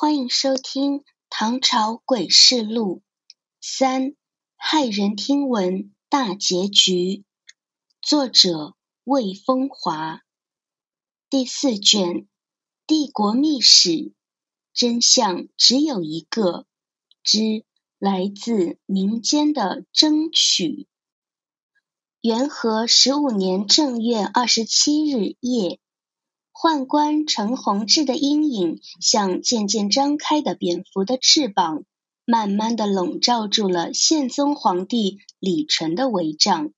欢迎收听《唐朝诡事录》三骇人听闻大结局，作者魏风华，第四卷帝国秘史，真相只有一个之来自民间的争取。元和十五年正月二十七日夜。宦官陈弘志的阴影，像渐渐张开的蝙蝠的翅膀，慢慢的笼罩住了宪宗皇帝李纯的帷帐。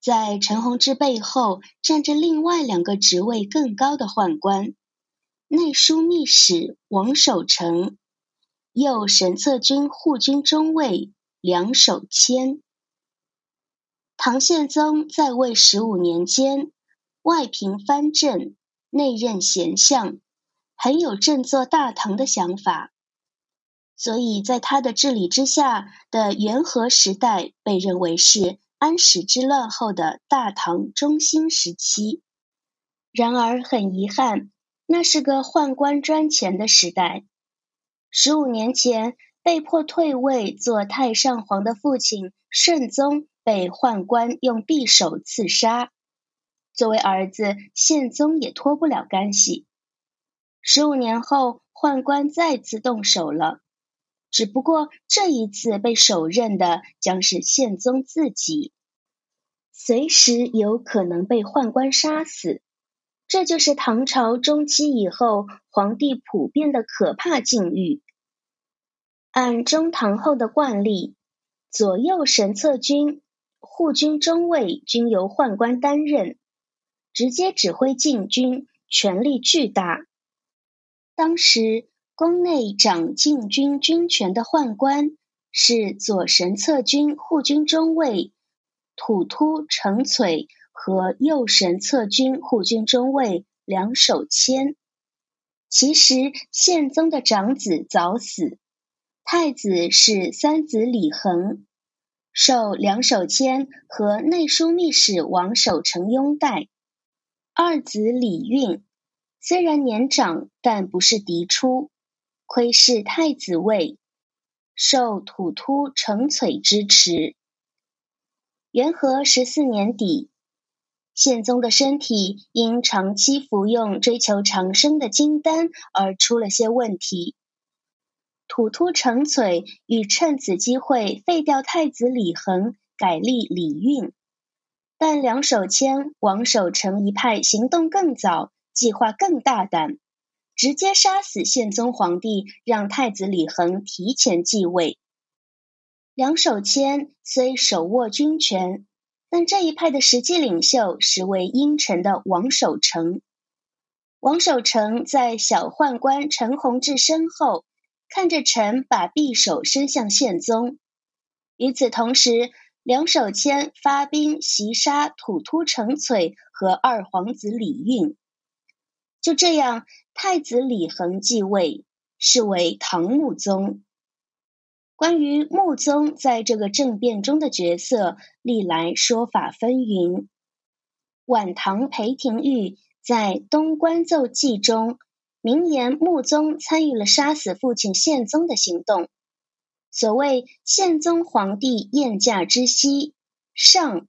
在陈弘志背后，站着另外两个职位更高的宦官：内书密使王守成，右神策军护军中尉梁守谦。唐宪宗在位十五年间。外平藩镇，内任贤相，很有振作大唐的想法。所以在他的治理之下的元和时代，被认为是安史之乱后的大唐中兴时期。然而很遗憾，那是个宦官专权的时代。十五年前被迫退位做太上皇的父亲顺宗，被宦官用匕首刺杀。作为儿子，宪宗也脱不了干系。十五年后，宦官再次动手了，只不过这一次被手刃的将是宪宗自己，随时有可能被宦官杀死。这就是唐朝中期以后皇帝普遍的可怕境遇。按中唐后的惯例，左右神策军、护军中尉均由宦官担任。直接指挥禁军，权力巨大。当时宫内掌禁军军权的宦官是左神策军护军中尉土突成璀和右神策军护军中尉梁守谦。其实宪宗的长子早死，太子是三子李恒，受梁守谦和内枢密使王守成拥戴。二子李运虽然年长，但不是嫡出，窥视太子位，受土突成璀支持。元和十四年底，宪宗的身体因长期服用追求长生的金丹而出了些问题。土突成璀欲趁此机会废掉太子李恒，改立李运。但梁守谦、王守成一派行动更早，计划更大胆，直接杀死宪宗皇帝，让太子李恒提前继位。梁守谦虽手握军权，但这一派的实际领袖实为阴沉的王守成。王守成在小宦官陈弘志身后，看着臣把匕首伸向宪宗。与此同时，梁守谦发兵袭杀土突成璀和二皇子李运，就这样，太子李恒继位，是为唐穆宗。关于穆宗在这个政变中的角色，历来说法纷纭。晚唐裴廷玉在《东关奏记》中明言，穆宗参与了杀死父亲宪宗的行动。所谓宪宗皇帝宴驾之夕，上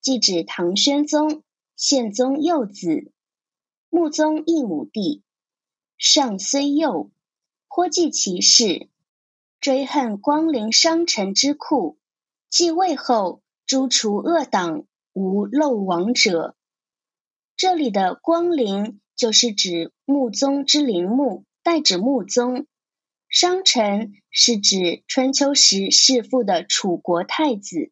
即指唐宣宗，宪宗幼子，穆宗一母帝。上虽幼，颇记其事，追恨光陵商臣之库。继位后，诛除恶党，无漏网者。这里的光陵就是指穆宗之陵墓，代指穆宗。商臣是指春秋时弑父的楚国太子，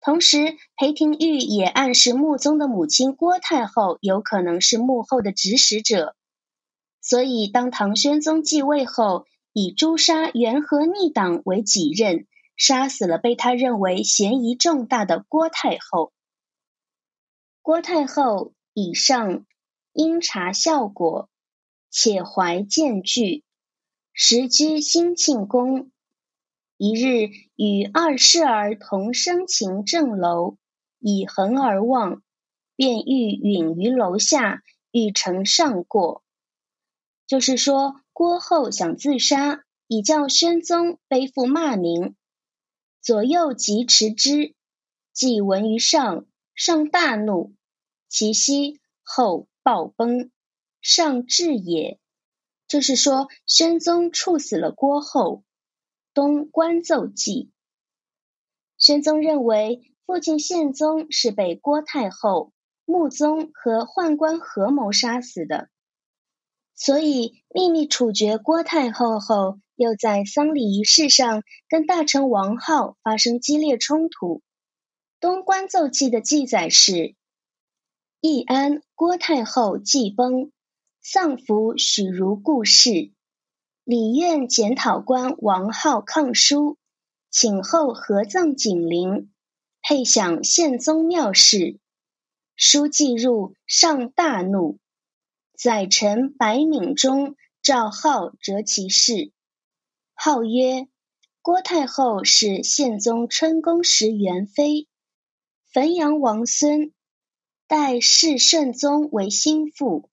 同时裴廷玉也暗示穆宗的母亲郭太后有可能是幕后的指使者，所以当唐宣宗继位后，以诛杀元和逆党为己任，杀死了被他认为嫌疑重大的郭太后。郭太后以上因查效果，且怀见惧。时居兴庆宫，一日与二侍儿同升晴正楼，以横而望，便欲允于楼下，欲乘上过。就是说郭后想自杀，以叫宣宗背负骂名。左右即持之，既闻于上，上大怒，其息后暴崩，上至也。就是说，宣宗处死了郭后。东观奏记，宣宗认为父亲宪宗是被郭太后、穆宗和宦官合谋杀死的，所以秘密处决郭太后后，又在丧礼仪式上跟大臣王浩发生激烈冲突。东观奏记的记载是：义安郭太后既崩。丧服许如故事，礼院检讨官王浩抗书，请后合葬景陵，配享宪宗庙事。书寄入，上大怒。宰臣白敏中赵浩折其事。号曰：郭太后是宪宗春宫时元妃，汾阳王孙，代世圣宗为心腹。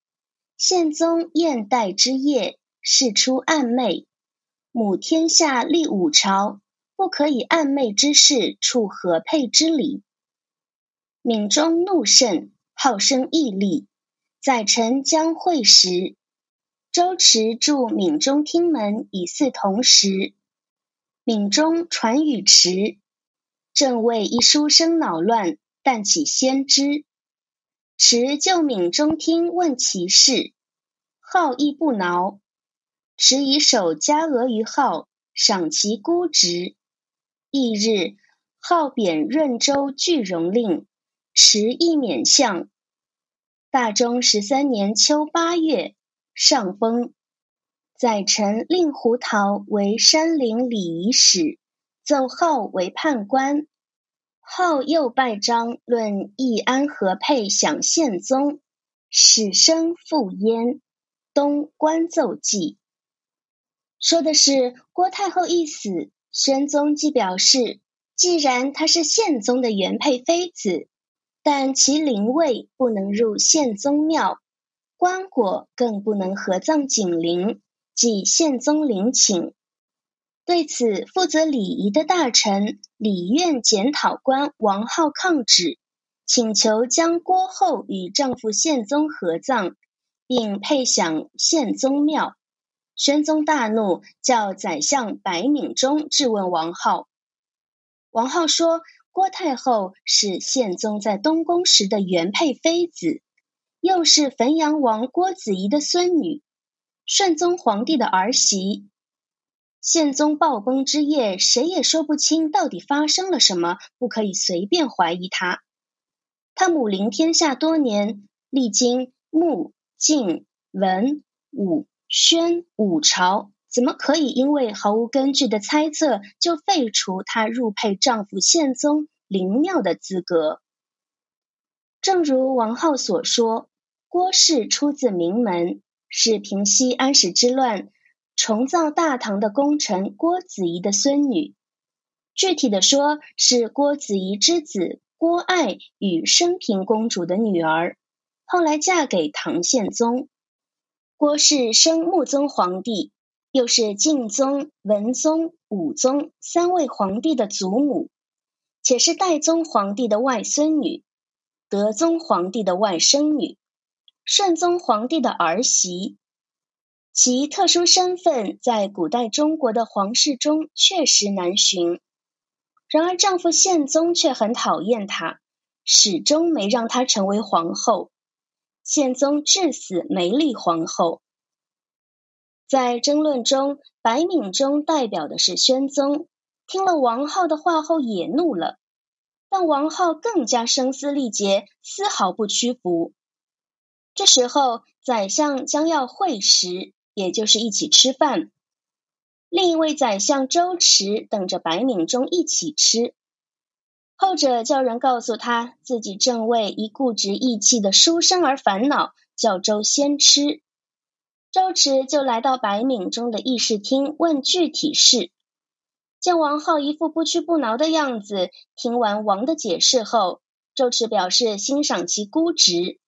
宪宗燕代之业，事出暗昧，母天下立五朝，不可以暗昧之事处合配之礼。敏中怒甚，好生毅力，宰臣将会时，周持住敏中厅门以祀同时。敏中传语迟，正为一书生恼乱，但起先知。持旧敏中听问其事，好亦不挠。持以手加额于号，赏其孤直。翌日，号贬润州巨荣令，持亦免相。大中十三年秋八月，上封。宰臣令胡桃为山陵礼仪使，奏号为判官。后又拜章论义安和配享宪宗，始生复焉。东观奏记说的是郭太后一死，宣宗即表示，既然她是宪宗的原配妃子，但其灵位不能入宪宗庙，棺椁更不能合葬景陵，即宪宗陵寝。对此，负责礼仪的大臣礼院检讨官王浩抗旨，请求将郭后与丈夫宪宗合葬，并配享宪宗庙。宣宗大怒，叫宰相白敏中质问王浩。王浩说：“郭太后是宪宗在东宫时的原配妃子，又是汾阳王郭子仪的孙女，顺宗皇帝的儿媳。”宪宗暴崩之夜，谁也说不清到底发生了什么，不可以随便怀疑他。他母临天下多年，历经穆、晋、文、武、宣五朝，怎么可以因为毫无根据的猜测就废除他入配丈夫宪宗灵庙的资格？正如王浩所说，郭氏出自名门，是平息安史之乱。重造大唐的功臣郭子仪的孙女，具体的说是郭子仪之子郭爱与升平公主的女儿，后来嫁给唐宪宗。郭氏生穆宗皇帝，又是敬宗、文宗、武宗三位皇帝的祖母，且是代宗皇帝的外孙女，德宗皇帝的外甥女，顺宗皇帝的儿媳。其特殊身份在古代中国的皇室中确实难寻，然而丈夫宪宗却很讨厌她，始终没让她成为皇后。宪宗至死没立皇后。在争论中，白敏中代表的是宣宗，听了王浩的话后也怒了，但王浩更加声嘶力竭，丝毫不屈服。这时候，宰相将要会食。也就是一起吃饭，另一位宰相周持等着白敏中一起吃。后者叫人告诉他自己正为一固执义气的书生而烦恼，叫周先吃。周持就来到白敏中的议事厅问具体事。见王浩一副不屈不挠的样子，听完王的解释后，周持表示欣赏其孤直。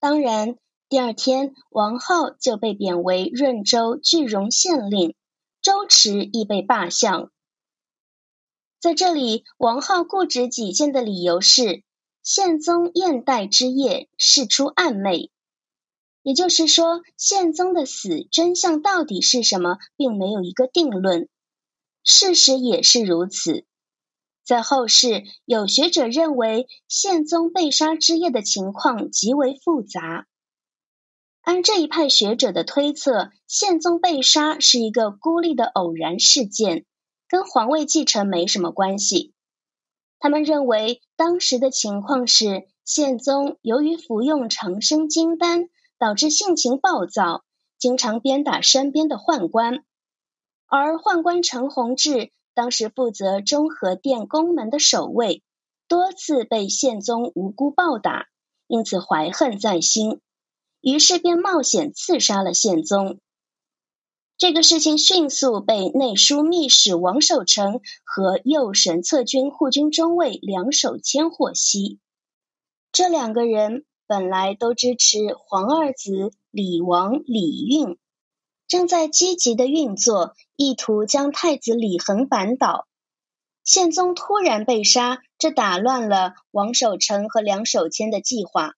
当然。第二天，王浩就被贬为润州句容县令，周池亦被罢相。在这里，王浩固执己见的理由是宪宗燕代之夜事出暗昧，也就是说，宪宗的死真相到底是什么，并没有一个定论。事实也是如此。在后世，有学者认为宪宗被杀之夜的情况极为复杂。按这一派学者的推测，宪宗被杀是一个孤立的偶然事件。跟皇位继承没什么关系。他们认为当时的情况是，宪宗由于服用长生金丹，导致性情暴躁，经常鞭打身边的宦官。而宦官陈弘志当时负责中和殿宫门的守卫，多次被宪宗无辜暴打，因此怀恨在心，于是便冒险刺杀了宪宗。这个事情迅速被内书密使王守成和右神策军护军中尉梁守谦获悉。这两个人本来都支持皇二子李王李运，正在积极的运作，意图将太子李恒扳倒。宪宗突然被杀，这打乱了王守成和梁守谦的计划。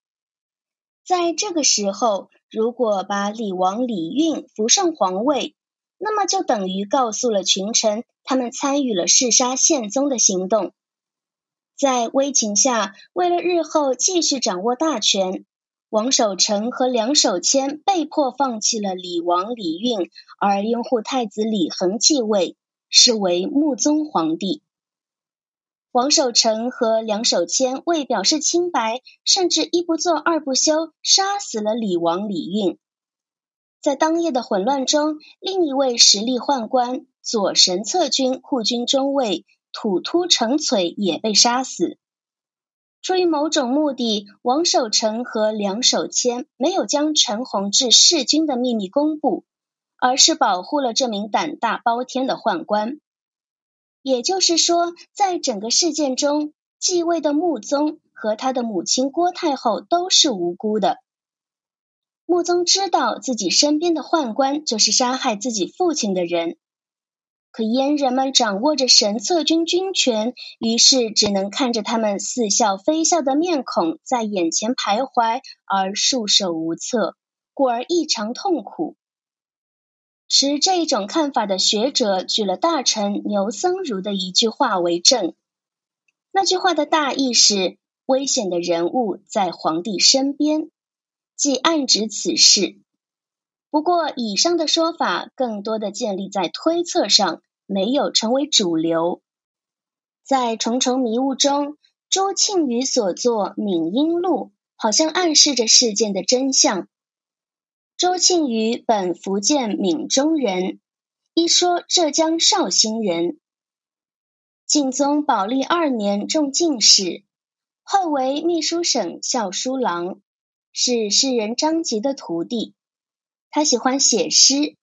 在这个时候，如果把李王李运扶上皇位，那么就等于告诉了群臣，他们参与了弑杀宪宗的行动。在危情下，为了日后继续掌握大权，王守成和梁守谦被迫放弃了李王李运，而拥护太子李恒继位，是为穆宗皇帝。王守成和梁守谦为表示清白，甚至一不做二不休，杀死了李王李运。在当夜的混乱中，另一位实力宦官左神策军护军中尉土突成璀也被杀死。出于某种目的，王守成和梁守谦没有将陈弘志弑君的秘密公布，而是保护了这名胆大包天的宦官。也就是说，在整个事件中，继位的穆宗和他的母亲郭太后都是无辜的。穆宗知道自己身边的宦官就是杀害自己父亲的人，可阉人们掌握着神策军军权，于是只能看着他们似笑非笑的面孔在眼前徘徊，而束手无策，故而异常痛苦。持这一种看法的学者举了大臣牛僧孺的一句话为证。那句话的大意是：危险的人物在皇帝身边，即暗指此事。不过，以上的说法更多的建立在推测上，没有成为主流。在重重迷雾中，周庆余所作《闽英录》好像暗示着事件的真相。周庆余本福建闽中人，一说浙江绍兴人。敬宗宝历二年中进士，后为秘书省校书郎，是诗人张籍的徒弟。他喜欢写诗，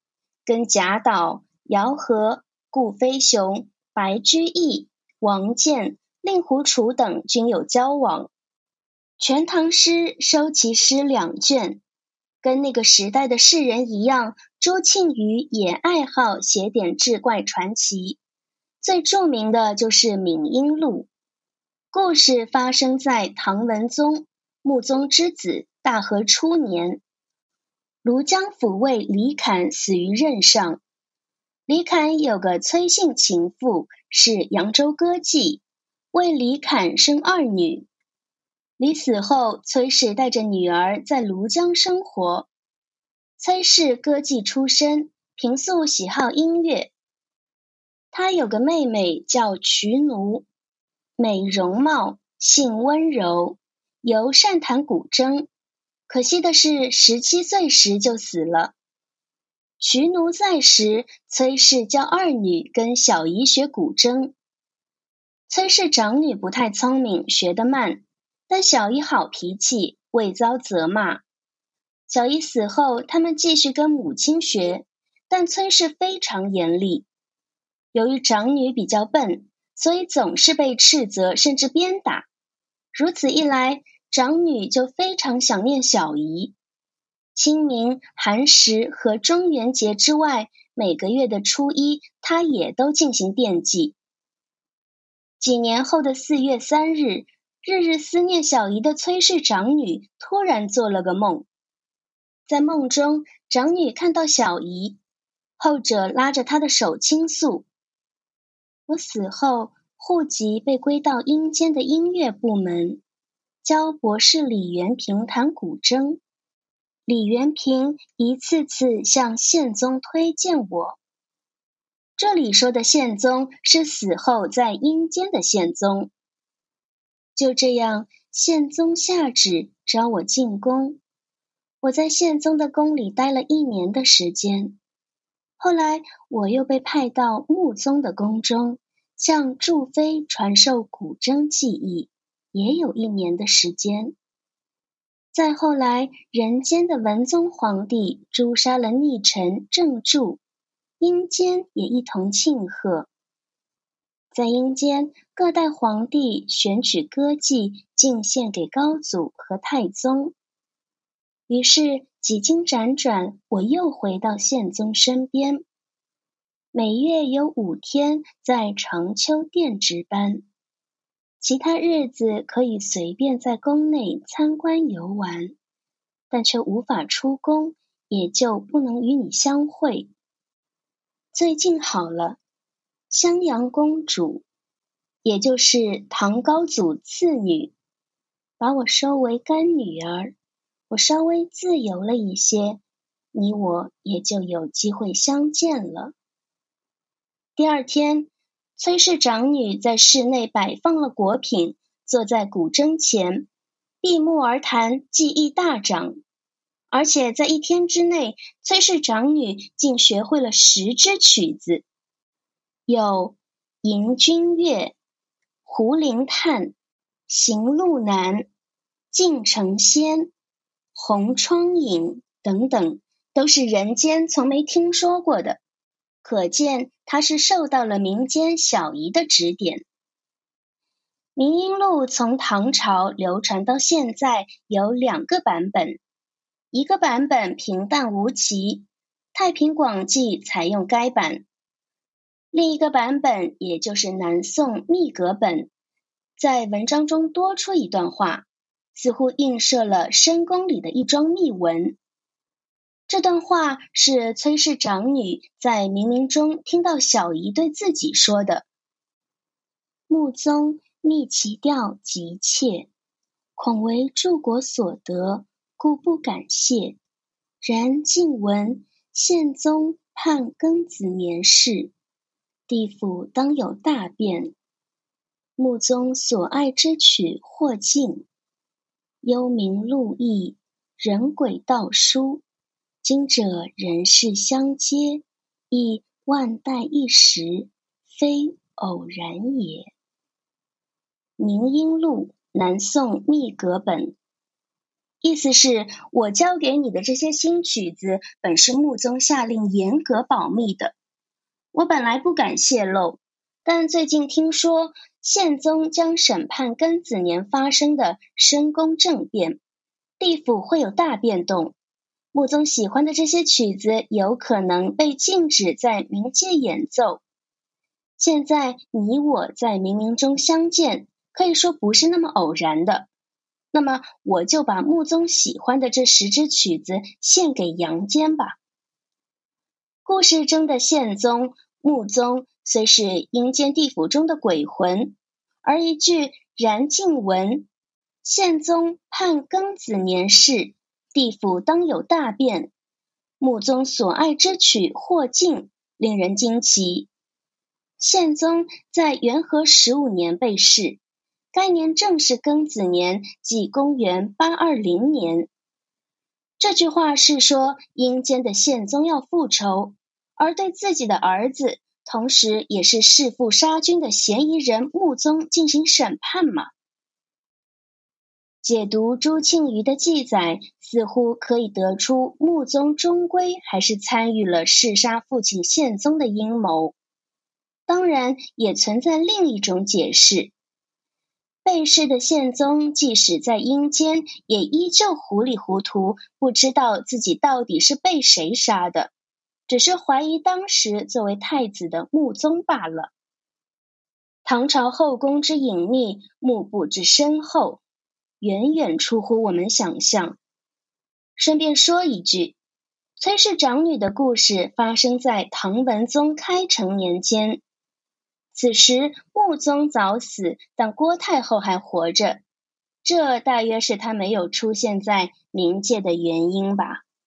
跟贾岛、姚和、顾飞雄、白居易、王建、令狐楚等均有交往。《全唐诗》收其诗两卷。跟那个时代的士人一样，周庆余也爱好写点志怪传奇。最著名的就是《闽英录》，故事发生在唐文宗穆宗之子大和初年，庐江府尉李侃死于任上。李侃有个崔姓情妇，是扬州歌妓，为李侃生二女。李死后，崔氏带着女儿在庐江生活。崔氏歌妓出身，平素喜好音乐。他有个妹妹叫瞿奴，美容貌，性温柔，尤善弹古筝。可惜的是，十七岁时就死了。瞿奴在时，崔氏教二女跟小姨学古筝。崔氏长女不太聪明，学得慢。但小姨好脾气，未遭责骂。小姨死后，他们继续跟母亲学，但崔氏非常严厉。由于长女比较笨，所以总是被斥责，甚至鞭打。如此一来，长女就非常想念小姨。清明、寒食和中元节之外，每个月的初一，她也都进行惦记。几年后的四月三日，日日思念小姨的崔氏长女突然做了个梦，在梦中，长女看到小姨，后者拉着她的手倾诉：“我死后，户籍被归到阴间的音乐部门，教博士李元平弹古筝。”李元平一次次向宪宗推荐我。这里说的宪宗是死后在阴间的宪宗。就这样，宪宗下旨招我进宫。我在宪宗的宫里待了一年的时间。后来，我又被派到穆宗的宫中，向祝妃传授古筝技艺，也有一年的时间。再后来，人间的文宗皇帝诛杀了逆臣郑注，阴间也一同庆贺。在阴间，各代皇帝选取歌妓进献给高祖和太宗。于是几经辗转，我又回到宪宗身边，每月有五天在长秋殿值班。其他日子可以随便在宫内参观游玩，但却无法出宫，也就不能与你相会。最近好了，襄阳公主，也就是唐高祖次女，把我收为干女儿，我稍微自由了一些，你我也就有机会相见了。第二天。崔氏长女在室内摆放了果品，坐在古筝前，闭目而弹，技艺大涨。而且在一天之内，崔氏长女竟学会了十支曲子，有《迎君乐》《胡陵叹》《行路难》《晋城仙》《红窗影》等等，都是人间从没听说过的。可见他是受到了民间小姨的指点。《明音录》从唐朝流传到现在有两个版本，一个版本平淡无奇，《太平广记》采用该版；另一个版本，也就是南宋秘阁本，在文章中多出一段话，似乎映射了深宫里的一桩秘闻。这段话是崔氏长女在冥冥中听到小姨对自己说的：“穆宗密其调急切，恐为诸国所得，故不敢谢。然近闻宪宗判庚子年事，地府当有大变。穆宗所爱之曲或尽，幽冥录易，人鬼道书。”今者人世相接，亦万代一时，非偶然也。《明音录》南宋秘阁本，意思是我教给你的这些新曲子，本是穆宗下令严格保密的。我本来不敢泄露，但最近听说宪宗将审判庚子年发生的深宫政变，地府会有大变动。穆宗喜欢的这些曲子有可能被禁止在冥界演奏。现在你我在冥冥中相见，可以说不是那么偶然的。那么我就把穆宗喜欢的这十支曲子献给阳间吧。故事中的宪宗穆宗虽是阴间地府中的鬼魂，而一句“然晋闻宪宗判庚子年事”。地府当有大变，穆宗所爱之曲或尽，令人惊奇。宪宗在元和十五年被弑，该年正是庚子年，即公元八二零年。这句话是说阴间的宪宗要复仇，而对自己的儿子，同时也是弑父杀君的嫌疑人穆宗进行审判吗？解读朱庆余的记载，似乎可以得出穆宗终归还是参与了弑杀父亲宪宗的阴谋。当然，也存在另一种解释：被弑的宪宗即使在阴间，也依旧糊里糊涂，不知道自己到底是被谁杀的，只是怀疑当时作为太子的穆宗罢了。唐朝后宫之隐秘，幕布之深厚，远远出乎我们想象。顺便说一句，崔氏长女的故事发生在唐文宗开成年间。此时穆宗早死，但郭太后还活着，这大约是他没有出现在冥界的原因吧。